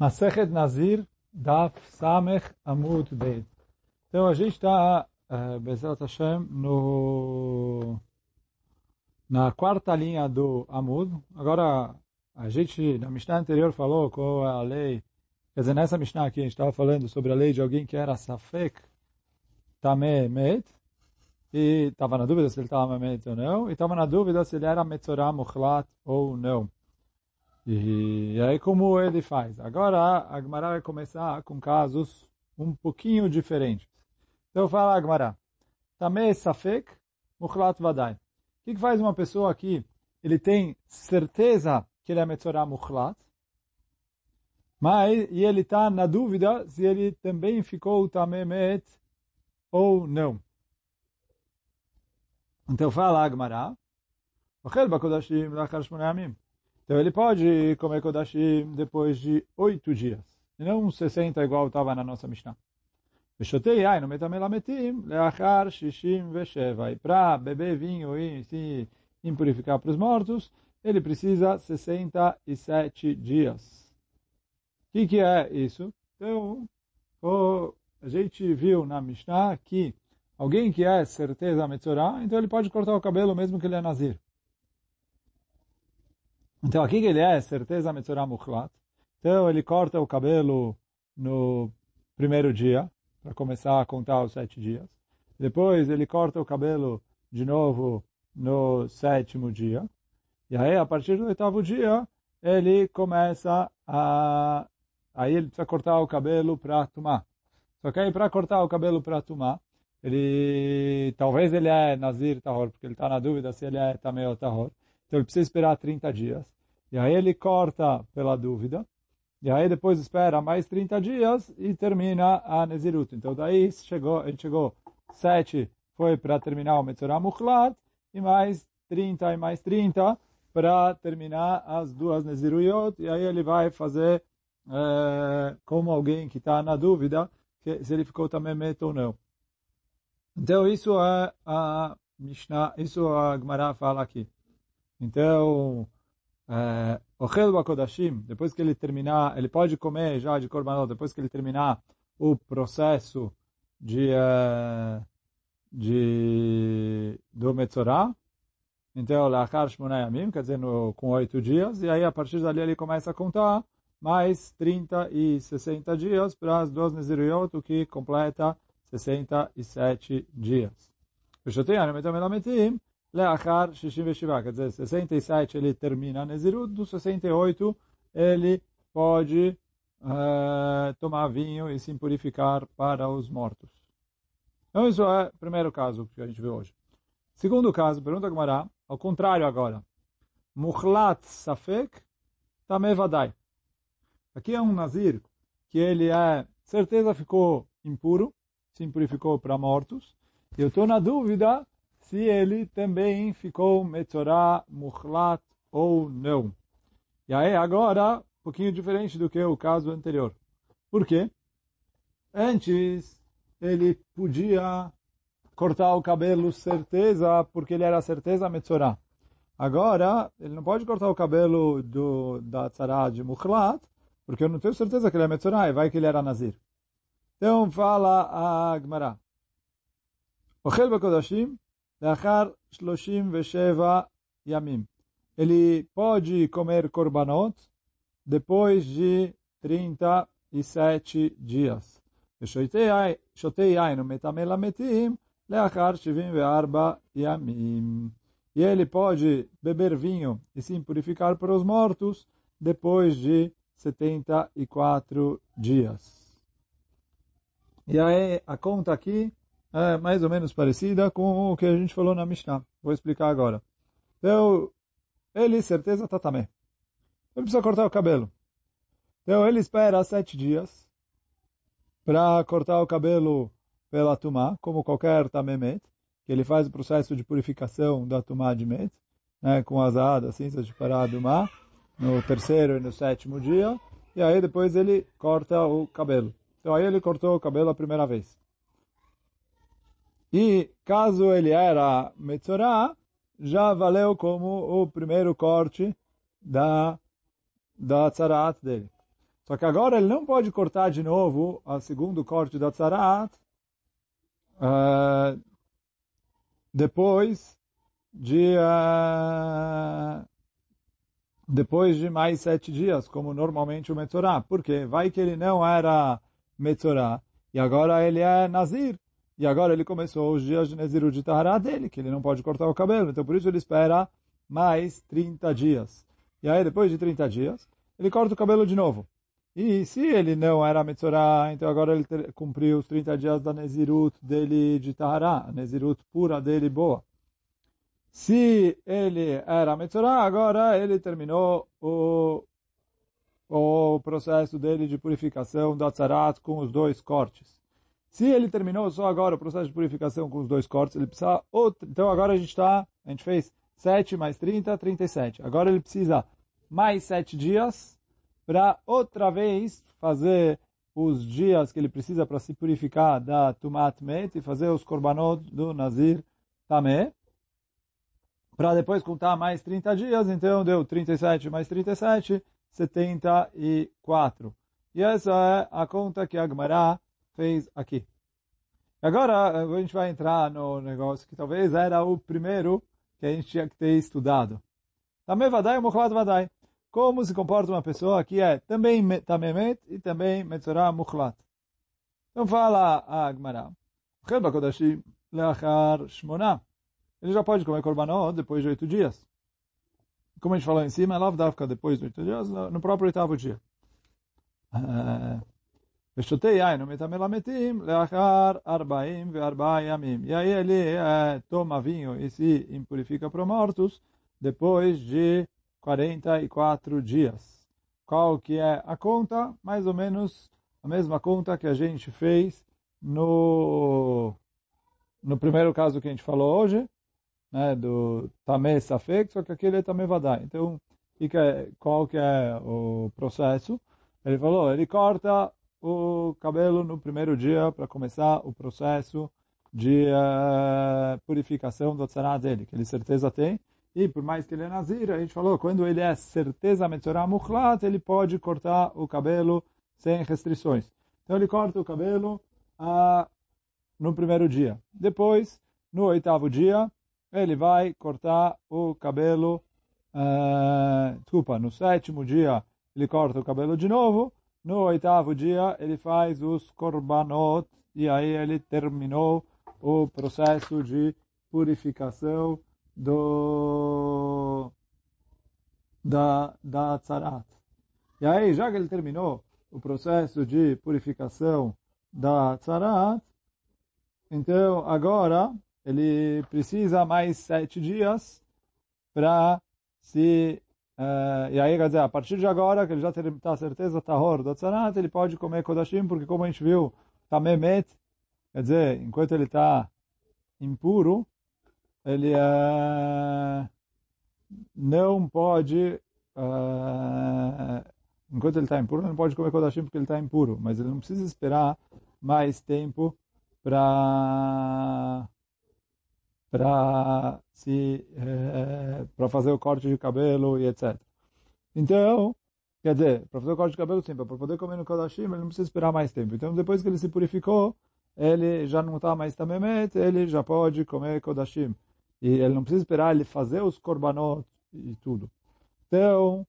Masechet Nazir, Daf Samech Amud Beit. Então a gente está, uh, Bezerra Hashem, no, na quarta linha do Amud. Agora, a gente, na Mishnah anterior, falou qual é a lei. Quer dizer, nessa Mishnah aqui, a gente estava falando sobre a lei de alguém que era Safek Tameh Met, e estava na dúvida se ele estava Met ou não, e estava na dúvida se ele era Metzorah Mukhlat ou não. E, aí como ele faz? Agora a Agmará vai começar com casos um pouquinho diferentes. Então fala Agmará. Tameh Safek Mukhlat Vadai. O que, faz uma pessoa aqui? Ele tem certeza que ele é Metzorah Mukhlat, mas e ele está na dúvida se ele também ficou Tameh Met ou não. Então fala Agmará. Ochel Bakodashim Lachar Shmonei então ele pode comer Kodashim depois de oito dias. E não 60 igual estava na nossa Mishnah. Veshotei ai no metamelametim leachar shishim vesheva. E para beber vinho e se impurificar para os mortos, ele precisa 67 dias. O que, que é isso? Então, o, a gente viu na Mishnah que alguém que é certeza Metzorah, então ele pode cortar o cabelo mesmo que ele é Nazir. Então aqui que ele é certeza Metzorah Mukhlat. Então ele corta o cabelo no primeiro dia, para começar a contar os sete dias. Depois ele corta o cabelo de novo no sétimo dia. E aí, a partir do oitavo dia, ele começa a... Aí ele precisa cortar o cabelo para tomar. Só que aí, para cortar o cabelo para tomar, ele... Talvez ele é Nazir Tahor, porque ele está na dúvida se ele é Tamei ou Tahor. Então ele precisa esperar 30 dias. E aí ele corta pela dúvida. E aí depois espera mais 30 dias e termina a Nezirut. Então daí chegou, gente chegou 7 foi para terminar o Metzorah Mukhlat e mais 30 e mais 30 para terminar as duas Neziruyot. E aí ele vai fazer é, como alguém que está na dúvida que, se ele ficou também meto ou não. Então isso é a Mishnah, isso a Gemara fala aqui. Então, é, Ochel Bakodashim, depois que ele terminar, ele pode comer já de Korbanot, depois que ele terminar o processo de, uh, de do Metzorah, então, Lachar Shmonayamim, quer dizer, no, com oito dias, e aí a partir dali ele começa a contar mais 30 e 60 dias para as duas Neziruyot, o que completa 67 dias. Peshoteanu, Metamelametim, Leachar Shishim Veshiva, quer dizer, 67 ele termina Nezirut, do 68 ele pode uh, tomar vinho e se purificar para os mortos. Então isso é o primeiro caso que a gente vê hoje. Segundo caso, pergunta a Gemara, ao contrário agora. Mukhlat Safek Tamevadai. Aqui é um Nazir que ele é, certeza ficou impuro, se purificou para mortos. Eu estou na dúvida se ele também ficou Metzorah Mukhlat ou não. E aí agora, um pouquinho diferente do que o caso anterior. Por quê? Antes, ele podia cortar o cabelo certeza, porque ele era certeza Metzorah. Agora, ele não pode cortar o cabelo do, da tzara de Mukhlat, porque eu não tenho certeza que ele é Metzorah, e vai que ele era Nazir. Então, fala a Gemara. Ochel Bekodashim, Leachar Shloshim Vesheva Yamim. Ele pode comer korbanot depois de 37 dias. ושותי יין ומטמא למתים לאחר 74 ימים. E ele pode beber vinho e se purificar para os mortos depois de 74 dias. E aí a conta aqui é mais ou menos parecida com o que a gente falou na Mishnah. Vou explicar agora. Então, ele, certeza, está também. Ele precisa cortar o cabelo. Então, ele espera sete dias para cortar o cabelo pela tumá, como qualquer tamemet, que ele faz o processo de purificação da tumá de met, né, com azada, assim, de parar a tumá, no terceiro e no sétimo dia, e aí depois ele corta o cabelo. Então, aí ele cortou o cabelo a primeira vez. E caso ele era Metzorah, já valeu como o primeiro corte da, da tzarat dele. Só que agora ele não pode cortar de novo a segundo corte da tzarat uh, depois de uh, depois de mais sete dias, como normalmente o Metzorah. Por quê? Vai que ele não era Metzorah e agora ele é Nazir. E agora ele começou os dias de Naziru de Tahara dele, que ele não pode cortar o cabelo. Então por isso ele espera mais 30 dias. E aí depois de 30 dias, ele corta o cabelo de novo. E se ele não era Metzorah, então agora ele cumpriu os 30 dias da Nezirut dele de Tahara, a Nezirut pura dele boa. Se ele era Metzorah, agora ele terminou o, o processo dele de purificação da Tzarat com os dois cortes. Se ele terminou só agora o processo de purificação com os dois cortes, ele precisa outro. Então agora a gente está, a gente fez 7 mais 30, 37. Agora ele precisa mais 7 dias para outra vez fazer os dias que ele precisa para se purificar da Tumat Met e fazer os korbanot do Nazir Tameh para depois contar mais 30 dias, então deu 37 mais 37, 74. E essa é a conta que a Gemara fez aqui. Agora a gente vai entrar no negócio que talvez era o primeiro que a gente tinha que ter estudado. Também vadai o mukhlat vadai. Como se comporta uma pessoa que é também tamemet e também metzorah mukhlat. Então fala a Gemara. Leachar shmona ele já pode comer korbanot depois de oito dias. Como a gente falou em cima, ela dá ficar depois de oito dias, no próprio oitavo dia. E aí ele é, toma vinho e se impurifica para mortos depois de 44 dias. Qual que é a conta? Mais ou menos a mesma conta que a gente fez no, no primeiro caso que a gente falou hoje, né, do Tamé Safek, só que aquele é Tamé Vadai. Então, qual que é o processo? Ele falou, ele corta o cabelo no primeiro dia para começar o processo de uh, purificação do tzaná dele, que ele certeza tem. E por mais que ele é nazir, a gente falou, quando ele é certeza metzorah mukhlat, ele pode cortar o cabelo sem restrições. Então ele corta o cabelo uh, no primeiro dia. Depois, no oitavo dia, ele vai cortar o cabelo, uh, desculpa, no sétimo dia ele corta o cabelo de novo, no oitavo dia ele faz os korbanot, e aí ele terminou o processo de purificação do da, da tzarat. E aí, já que ele terminou o processo de purificação da tzarat, então agora ele precisa mais sete dias para se... Uh, e aí, quer dizer, a partir de agora, que ele já está certeza tahor do tzanat, ele pode comer kodashim, porque como a gente viu, tamemet, quer dizer, enquanto ele está impuro, ele uh, não pode... Uh, enquanto ele está impuro, não pode comer kodashim porque ele está impuro, mas ele não precisa esperar mais tempo para para se é, para fazer o corte de cabelo e etc. Então, quer dizer, para fazer o corte de cabelo sim, para poder comer no Kodashim, ele não precisa esperar mais tempo. Então, depois que ele se purificou, ele já não está mais tamemet, ele já pode comer Kodashim. E ele não precisa esperar ele fazer os korbanot e tudo. Então,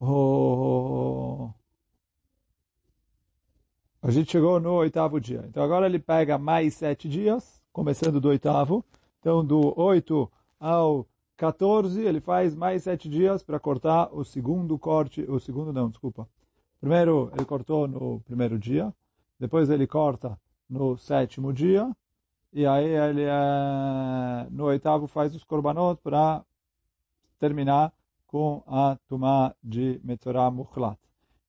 oh, a gente chegou no oitavo dia. Então agora ele pega mais sete dias começando do oitavo. Então, do 8 ao 14, ele faz mais sete dias para cortar o segundo corte, o segundo não, desculpa. Primeiro, ele cortou no primeiro dia, depois ele corta no sétimo dia, e aí ele é, no oitavo faz os korbanot para terminar com a tumá de Metzorah Mukhlat.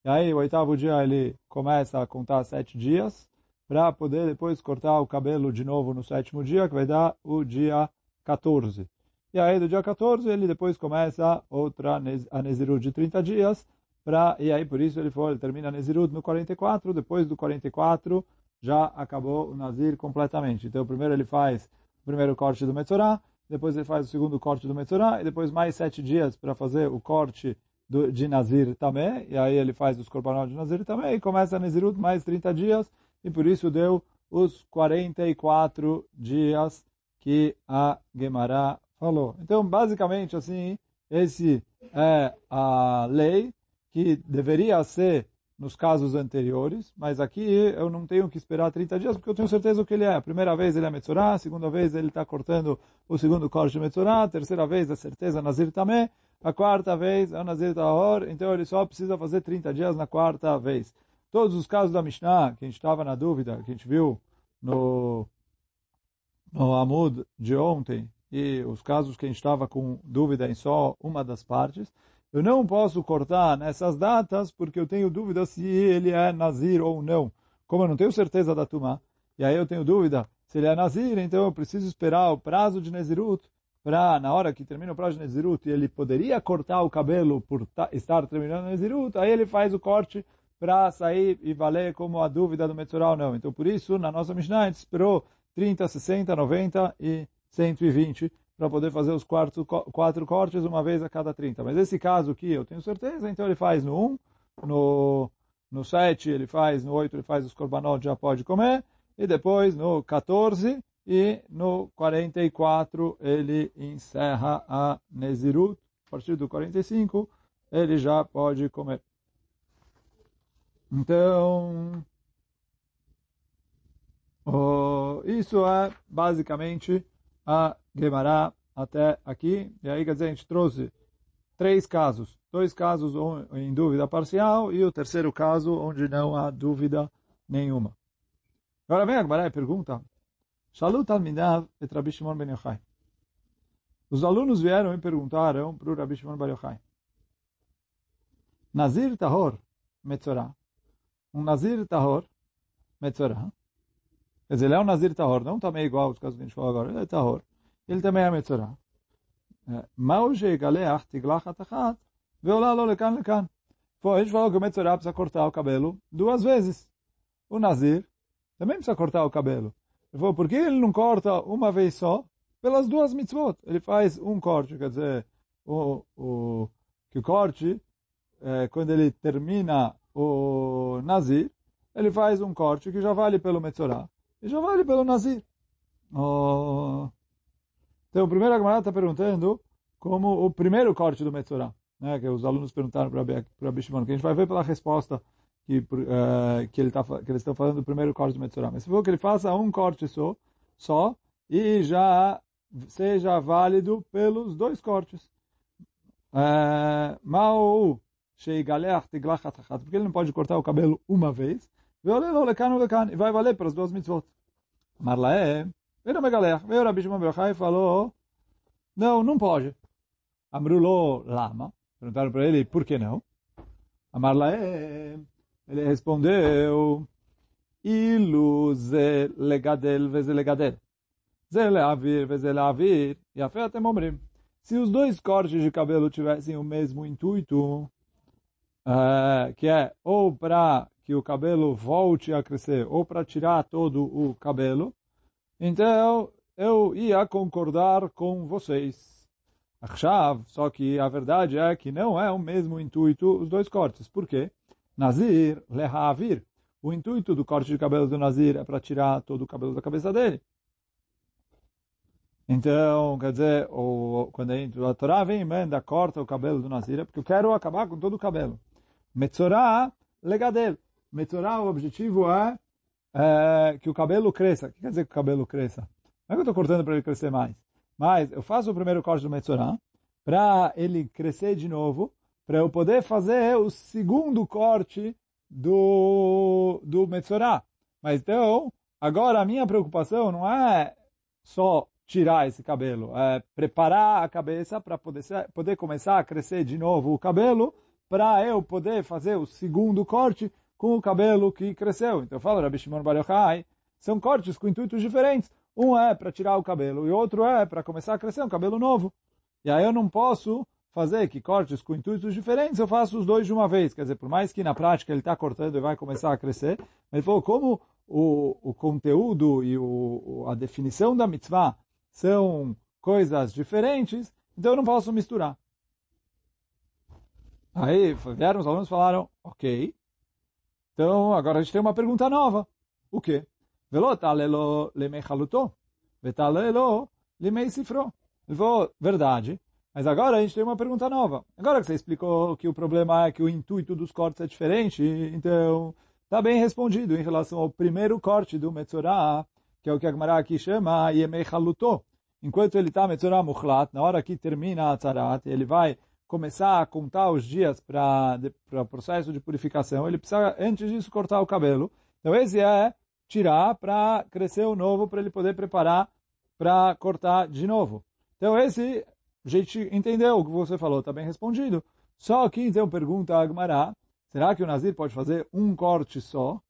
E aí, o oitavo dia, ele começa a contar sete dias, para poder depois cortar o cabelo de novo no sétimo dia, que vai dar o dia 14. E aí, do dia 14, ele depois começa outra a Nezirut de 30 dias, pra, e aí por isso ele, foi, ele termina a Nezirut no 44, depois do 44 já acabou o Nazir completamente. Então, primeiro ele faz o primeiro corte do Metzorah, depois ele faz o segundo corte do Metzorah, e depois mais sete dias para fazer o corte do, de Nazir também, e aí ele faz os korbanot de Nazir também, e começa a Nazirut mais 30 dias, e por isso deu os 44 dias que a Gemara falou. Então, basicamente, assim, esse é a lei que deveria ser nos casos anteriores, mas aqui eu não tenho que esperar 30 dias, porque eu tenho certeza o que ele é. A primeira vez ele é Metzorah, a segunda vez ele está cortando o segundo corte de Metzorah, a terceira vez a certeza Nazir também, a quarta vez é o Nazir Tahor, então ele só precisa fazer 30 dias na quarta vez. Todos os casos da Mishnah, que a gente estava na dúvida, que a gente viu no, no Amud de ontem, e os casos que a gente estava com dúvida em só uma das partes, eu não posso cortar nessas datas porque eu tenho dúvida se ele é Nazir ou não. Como eu não tenho certeza da Tumá, e aí eu tenho dúvida se ele é Nazir, então eu preciso esperar o prazo de Nezirut para, na hora que termina o prazo de Nezirut, e ele poderia cortar o cabelo por estar terminando Nezirut, aí ele faz o corte para sair e valer como a dúvida do Metzorah ou não. Então, por isso, na nossa Mishnah, a gente esperou 30, 60, 90 e 120 para poder fazer os quatro, quatro cortes uma vez a cada 30. Mas esse caso aqui, eu tenho certeza, então ele faz no 1, no, no 7 ele faz, no 8 ele faz os korbanot, já pode comer, e depois no 14 e no 44 ele encerra a Nezirut, a partir do 45 ele já pode comer. Então, oh, isso é basicamente a Gemara até aqui. E aí, quer dizer, a gente trouxe três casos. Dois casos em dúvida parcial e o terceiro caso onde não há dúvida nenhuma. Agora vem a Gemara e pergunta, Shalut al-Minav et Rabbi Shimon ben Yochai. Os alunos vieram e perguntaram para o Rabbi Shimon ben Yochai. Nazir Tahor Metzorah um Nazir Tahor Metzorah. Quer dizer, ele é um Nazir Tahor, não também igual aos casos que a gente falou agora, ele é Tahor. Ele também é Metzorah. Mauge Galeach Tiglach Atachat Veolá lo lecan lecan. Bom, a gente falou que o Metzorah precisa cortar o cabelo duas vezes. O Nazir também precisa cortar o cabelo. Ele falou, por que ele não corta uma vez só? Pelas duas mitzvot. Ele faz um corte, quer dizer, o, o, que o corte, é, quando ele termina o Nazir, ele faz um corte que já vale pelo Metzorah e já vale pelo Nazir. Então, o primeiro Agmará está perguntando como o primeiro corte do Metzorah, né, que os alunos perguntaram para Bishimon, que a gente vai ver pela resposta que, uh, que, ele tá, que eles estão falando do primeiro corte do Metzorah. Mas se for que ele faça um corte só, só e já seja válido pelos dois cortes. Eh, Ma'u porque ele não pode cortar o cabelo uma vez, e vai valer para as duas mitzvot. Marlaé, veio Megalech, veio Rabi Shimon Brochai e falou, não, não pode. Amrulou lama, perguntaram para ele, por que não? Amarlaé, ele respondeu, ilu ze legadel veze legadel. Ze leavir veze leavir, e afé até momrim. Se os dois cortes de cabelo tivessem o mesmo intuito, uh, que é ou para que o cabelo volte a crescer ou para tirar todo o cabelo, então eu ia concordar com vocês. Achav, só que a verdade é que não é o mesmo intuito os dois cortes. Por quê? Nazir, lehavir. O intuito do corte de cabelo do Nazir é para tirar todo o cabelo da cabeça dele. Então, quer dizer, quando a Torá vem e manda, corta o cabelo do Nazir, é porque eu quero acabar com todo o cabelo. Metzorah, legadel. Metzorah, o objetivo é, é, que o cabelo cresça. O que quer dizer que o cabelo cresça? Não é que eu estou cortando para ele crescer mais. Mas eu faço o primeiro corte do Metzorah para ele crescer de novo, para eu poder fazer o segundo corte do, do Metzorah. Mas então, agora a minha preocupação não é só tirar esse cabelo, é preparar a cabeça para poder, poder começar a crescer de novo o cabelo, para eu poder fazer o segundo corte com o cabelo que cresceu. Então eu falo, Rabi Shimon Bar Yochai, são cortes com intuitos diferentes. Um é para tirar o cabelo e outro é para começar a crescer um cabelo novo. E aí eu não posso fazer que cortes com intuitos diferentes, eu faço os dois de uma vez. Quer dizer, por mais que na prática ele está cortando e vai começar a crescer, ele falou, como o, o conteúdo e o, a definição da mitzvah são coisas diferentes, então eu não posso misturar. Aí vieram os alunos e falaram, ok, então agora a gente tem uma pergunta nova. O quê? Velot alelo lemechaluto, vetalelo lemei falou, verdade, mas agora a gente tem uma pergunta nova. Agora que você explicou que o problema é que o intuito dos cortes é diferente, então está bem respondido em relação ao primeiro corte do Metzorah, que é o que a Gemara aqui chama Yemei Haluto. Enquanto ele está Metzorah Mukhlat, na hora que termina a Tzarat, ele vai começar a contar os dias para o processo de purificação, ele precisa, antes disso, cortar o cabelo. Então esse é tirar para crescer o novo, para ele poder preparar para cortar de novo. Então esse, a gente entendeu o que você falou, está bem respondido. Só que então pergunta a Agmará, será que o Nazir pode fazer um corte só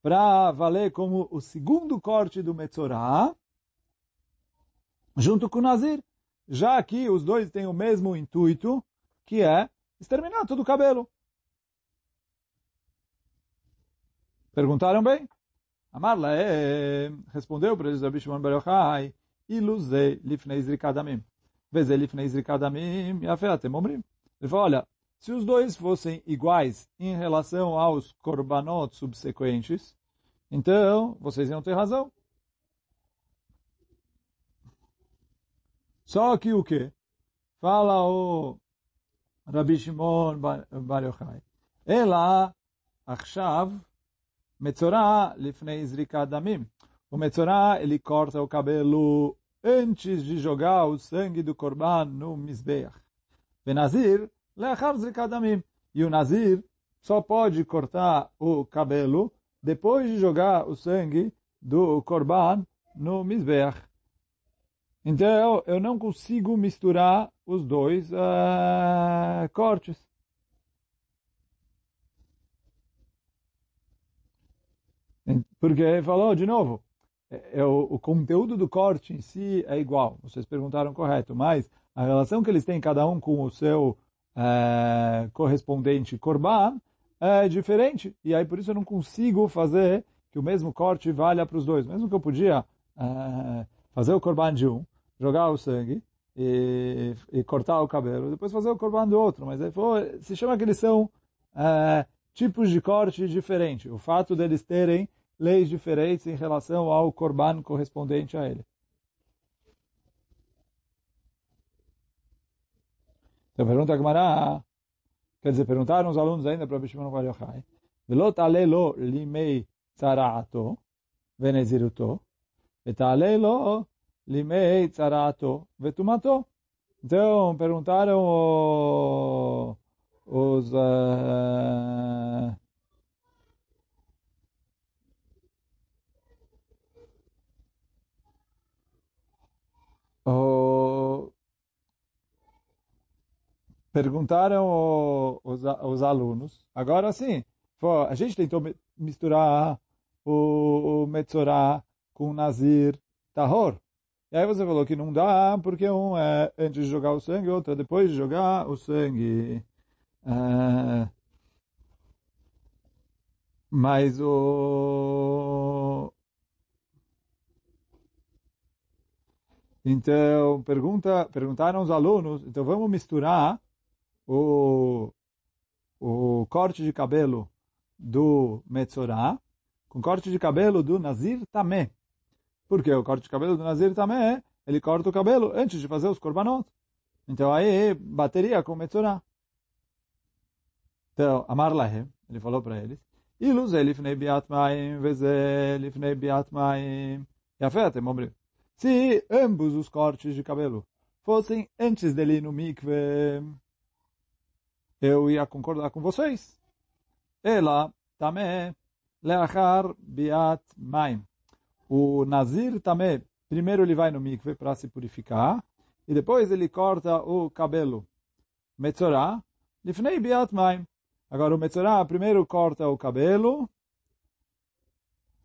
para valer como o segundo corte do Metzorah, junto com o Nazir? Já que os dois têm o mesmo intuito, que é exterminar todo o cabelo. Perguntaram bem? Amarla é, respondeu para eles, Rabi Shimon Bar Yochai, iluzei lifnei zrikadamim. Vezei lifnei zrikadamim, yafeatem omrim. Ele falou, olha, se os dois fossem iguais em relação aos korbanot subsequentes, então vocês iam ter razão. Só que o que? Fala o Rabbi Shimon Bar Yochai. Ela, עכשיו, מצורע לפני זריקת דמים. O Metzorah, ele corta o cabelo antes de jogar o sangue do Corban no Mizbeach. Benazir, leachar zrikadamim. E o Nazir só pode cortar o cabelo depois de jogar o sangue do Corban no Mizbeach. Então, eu não consigo misturar os dois uh, cortes. Porque falou de novo, é, é, o, o, conteúdo do corte em si é igual. Vocês perguntaram correto, mas a relação que eles têm cada um com o seu é, correspondente korban é diferente. E aí por isso eu não consigo fazer que o mesmo corte valha para os dois. Mesmo que eu podia é, fazer o korban de um, jogar o sangue e, e, cortar o cabelo, depois fazer o korban do outro. Mas aí se chama que eles são é, tipos de corte diferentes. O fato deles terem leis diferentes em relação ao korban correspondente a ele. Então pergunta a Gemara, quer dizer, perguntaram os alunos ainda para Bishimon Bar Yochai, Velot alelo limei tzara'ato veneziruto, vetalelo limei tzara'ato vetumato. Então perguntaram os... Uh, Oh, perguntaram os, os alunos, agora sim, a gente tentou misturar o, o Metzorah com o Nazir Tahor. E aí você falou que não dá, porque um é antes de jogar o sangue, outro é depois de jogar o sangue. É... Mas o... Então, pergunta, perguntaram os alunos, então vamos misturar o, o corte de cabelo do Metzorah com corte de cabelo do Nazir Tamé. Porque o corte de cabelo do Nazir Tamé, ele corta o cabelo antes de fazer os korbanot. Então aí bateria com Metzorah. Então, Amar Lahem, ele falou para eles, Ilu ze lifnei biat veze lifnei biat maim. Yafé, até omrim. Se ambos os cortes de cabelo fossem antes dele no mikve, eu ia concordar com vocês. Ela também leachar biat maim. O nazir também, primeiro ele vai no mikve para se purificar, e depois ele corta o cabelo. Metzorah, lifnei biat maim. Agora o Metzorah primeiro corta o cabelo,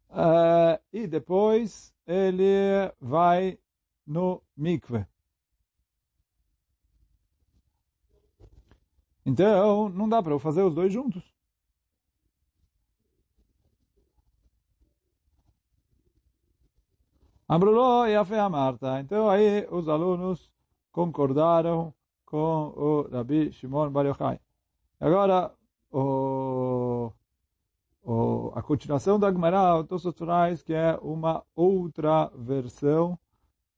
uh, e depois ele vai no mikve. Então, não dá para eu fazer os dois juntos. Ambruló e a Marta. Então, aí os alunos concordaram com o Rabi Shimon Bar Yochai. Agora, o, o, a continuação da Gemara, o Tosot traz que é uma outra versão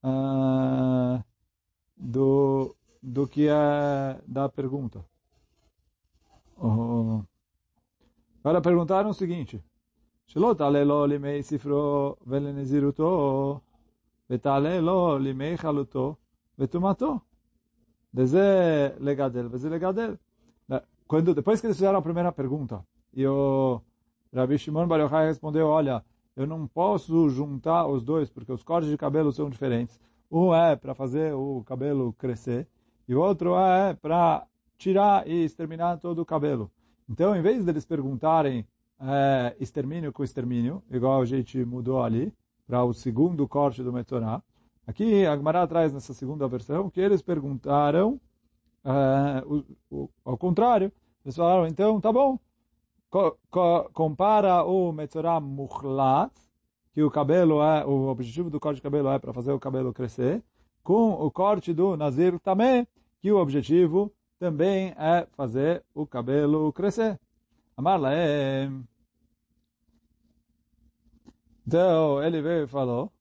uh, do, do que é da pergunta. Uh, agora perguntaram o seguinte, שלא תעלה לו לימי ספרו ולנזירותו, ותעלה לו לימי חלותו וטומאתו. וזה לגדל וזה לגדל. Quando, depois que eles fizeram a primeira pergunta, e o Rabi Shimon Bar Yochai respondeu, olha, eu não posso juntar os dois, porque os cortes de cabelo são diferentes. Um é para fazer o cabelo crescer, e o outro é para tirar e exterminar todo o cabelo. Então, em vez deles perguntarem é, extermínio com extermínio, igual a gente mudou ali, para o segundo corte do Metzorah, aqui a Gemara traz nessa segunda versão que eles perguntaram Uh, o, o, ao contrário, eles falaram, então, tá bom, co, co, compara o Metzorah Mukhlat, que o cabelo é, o objetivo do corte de cabelo é para fazer o cabelo crescer, com o corte do Nazir também, que o objetivo também é fazer o cabelo crescer. Amarla é... Então, ele veio e falou,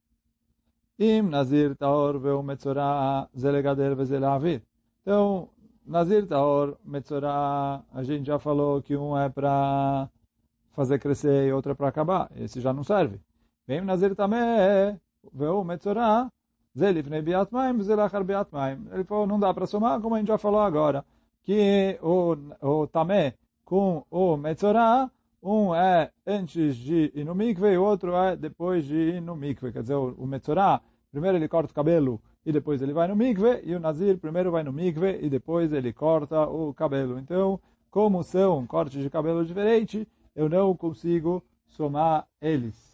Im Nazir Taor veu Metzorah zelegader vezelavir. Então, Nazir Taor, Metzorah, a gente já falou que um é para fazer crescer e outro é para acabar. Esse já não serve. Vem Nazir também, veu Metzorah, Zelifnei Biat Maim, Zelachar Biat Maim. Ele falou, não dá para somar, como a gente já falou agora, que o, o Tamé com o Metzorah, um é antes de ir no mikve e o outro é depois de ir no mikve. Quer dizer, o, o Metzorah, primeiro ele corta o cabelo e depois ele vai no mikve, e o Nazir primeiro vai no mikve e depois ele corta o cabelo. Então, como são cortes de cabelo diferentes, eu não consigo somar eles.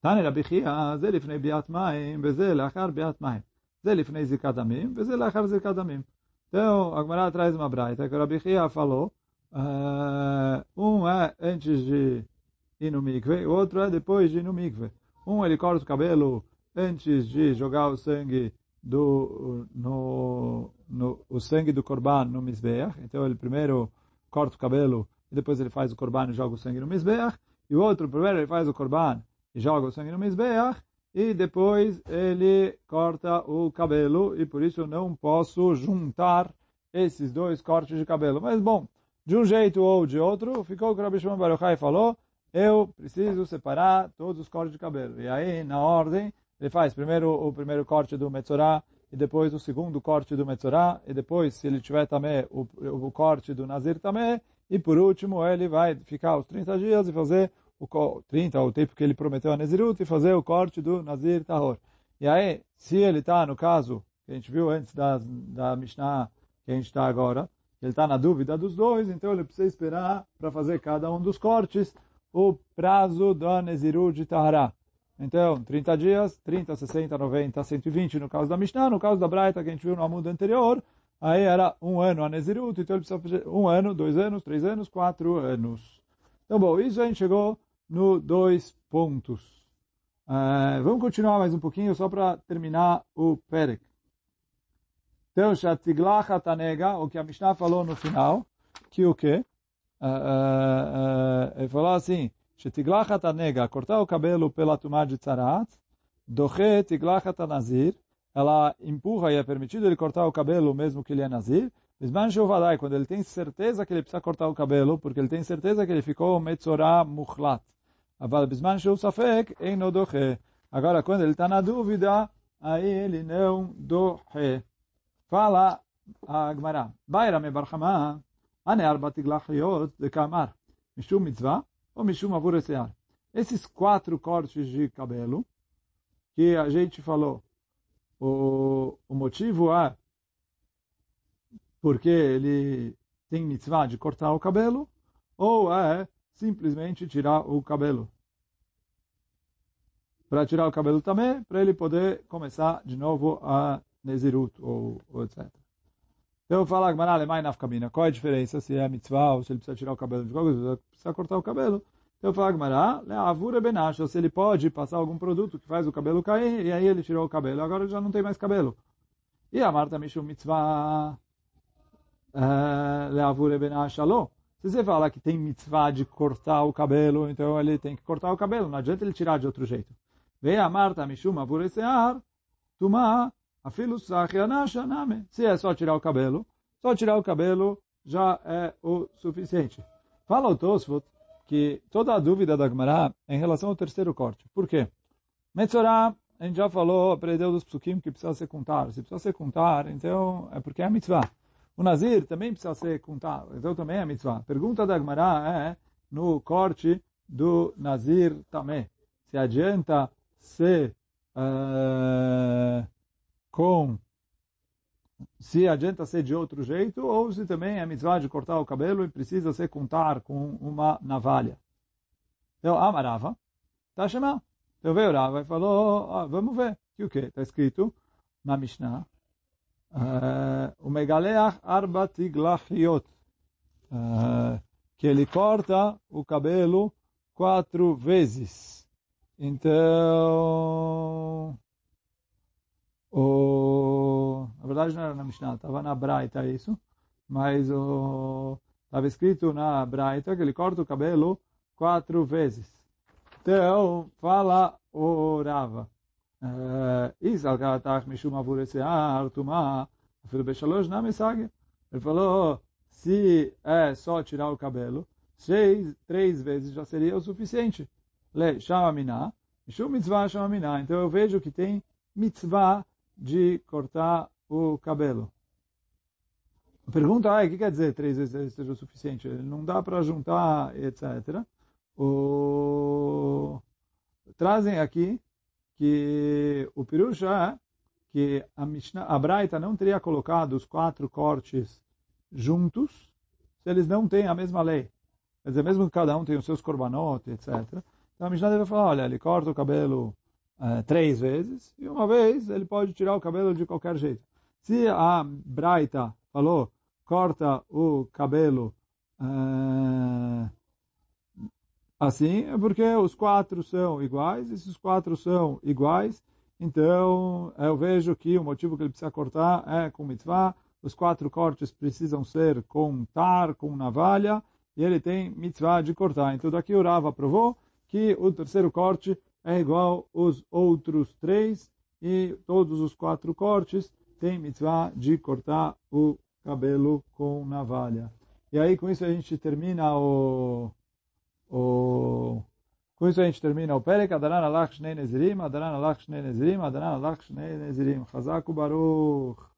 תנא רבי חייא, זה לפני ביאת מים, וזה לאחר ביאת מים. זה לפני זריקת דמים, וזה לאחר זריקת דמים. então, a Gemara traz uma braita que o Rabi falou, uh, um é antes de ir no mikve, o outro é depois de ir no mikve. Um ele corta o cabelo antes de jogar o sangue do no, no o sangue do korban no mizbeach. Então ele primeiro corta o cabelo e depois ele faz o korban e joga o sangue no mizbeach. E o outro primeiro ele faz o korban e joga o sangue no mizbeach e depois ele corta o cabelo e por isso não posso juntar esses dois cortes de cabelo. Mas bom, de um jeito ou de outro, ficou o que o Rabbi Shimon Baruchai falou, eu preciso separar todos os cortes de cabelo. E aí, na ordem, ele faz primeiro o primeiro corte do Metzorah, e depois o segundo corte do Metzorah, e depois, se ele tiver também o, o corte do Nazir também, e por último ele vai ficar os 30 dias e fazer o 30, o tempo que ele prometeu a Nezirut, e fazer o corte do Nazir Tahor. E aí, se ele está no caso, que a gente viu antes da, da Mishnah, que a gente está agora, ele está na dúvida dos dois, então ele precisa esperar para fazer cada um dos cortes o prazo da Nezirut de Tahara. Então, 30 dias, 30, 60, 90, 120 no caso da Mishnah, no caso da Braita que a gente viu no Amud anterior, aí era um ano a Nezirut, então ele precisa fazer um ano, dois anos, três anos, quatro anos. Então, bom, isso a gente chegou no dois pontos. Uh, vamos continuar mais um pouquinho, só para terminar o Perek. Então, Shatiglach Tanega o que a Mishnah falou no final, que o quê? Uh, uh, ele falou assim, Shatiglach Tanega cortar o cabelo pela tumá de Tzarat, Doche ela empurra e é permitido ele cortar o cabelo mesmo que ele é Nazir, quando ele tem certeza que ele precisa cortar o cabelo, porque ele tem certeza que ele ficou Metzorah Muhlat Aval Bisman Shuvsafek, eino doche. Agora, quando ele está na dúvida, aí ele não doche. Fala a Gemara, Baira me barchama, ane de kamar, mishum mitzvah, ou Mishum Avur Esses quatro cortes de cabelo que a gente falou, o, o motivo é porque ele tem mitzvah de cortar o cabelo, ou é simplesmente tirar o cabelo. Para tirar o cabelo também, para ele poder começar de novo a Nezirut, ou, ou etc. Então, falar Gmará Alemai Nafkamina, qual é a diferença se é mitzvah ou se ele precisa tirar o cabelo de qualquer coisa, precisa cortar o cabelo. Então, fala Gmará, Leavura Benasha, se ele pode passar algum produto que faz o cabelo cair, e aí ele tirou o cabelo, agora já não tem mais cabelo. E a Marta Mishum Mitzvah, leavure ben shalom. Se você fala que tem mitzvah de cortar o cabelo, então ele tem que cortar o cabelo, não adianta ele tirar de outro jeito. Vei a Marta mishum avuresear, tuma afilu sachianasha. Se é só tirar o cabelo, só tirar o cabelo já é o suficiente. Fala o Tosfot que toda a dúvida da Gemara é em relação ao terceiro corte. Por quê? Metzorah, a gente já falou, aprendeu dos psukim que precisa ser contar. Se precisa ser contar, então é porque é mitzvah. O Nazir também precisa ser contado, então também é mitzvah. Pergunta da Gemara é no corte do Nazir também. Se adianta ser uh, com se adianta ser de outro jeito, ou se também é mitzvah de cortar o cabelo e precisa ser contar com uma navalha. Então, Amarava, tá chamando. Então veio Rava e falou, ah, vamos ver. Que o que? Está escrito na Mishnah, o megaleach arba tiglachiot, que ele corta o cabelo quatro vezes. Então, o, na verdade não era na Mishnah, estava na Braita isso, mas estava escrito na Braita que ele corta o cabelo quatro vezes. Então, fala o Ele falou, se é só tirar o cabelo, seis, três vezes já seria o suficiente. Então eu vejo que tem mitzvah de cortar o cabelo. A pergunta é, o que quer dizer três vezes seja o suficiente? Não dá para juntar, etc. O... Trazem aqui que o Pirusha é que a, Mishnah, a Braita não teria colocado os quatro cortes juntos se eles não têm a mesma lei. Quer dizer, mesmo que cada um tenha os seus korbanot, etc. Então a Mishnah deve falar, olha, ele corta o cabelo uh, três vezes e uma vez ele pode tirar o cabelo de qualquer jeito. Se a Braita falou, corta o cabelo uh, assim, é porque os quatro são iguais, e se os quatro são iguais, então eu vejo que o motivo que ele precisa cortar é com mitzvah, os quatro cortes precisam ser com tar, com navalha, e ele tem mitzvah de cortar. Então daqui o Rava provou que o terceiro corte é igual aos outros três, e todos os quatro cortes têm mitzvah de cortar o cabelo com navalha. E aí com isso a gente termina o o... Com isso a gente termina o Perek, Adaran alach shnei nezirim, Adaran alach shnei nezirim, Adaran alach shnei nezirim. Chazak Baruch.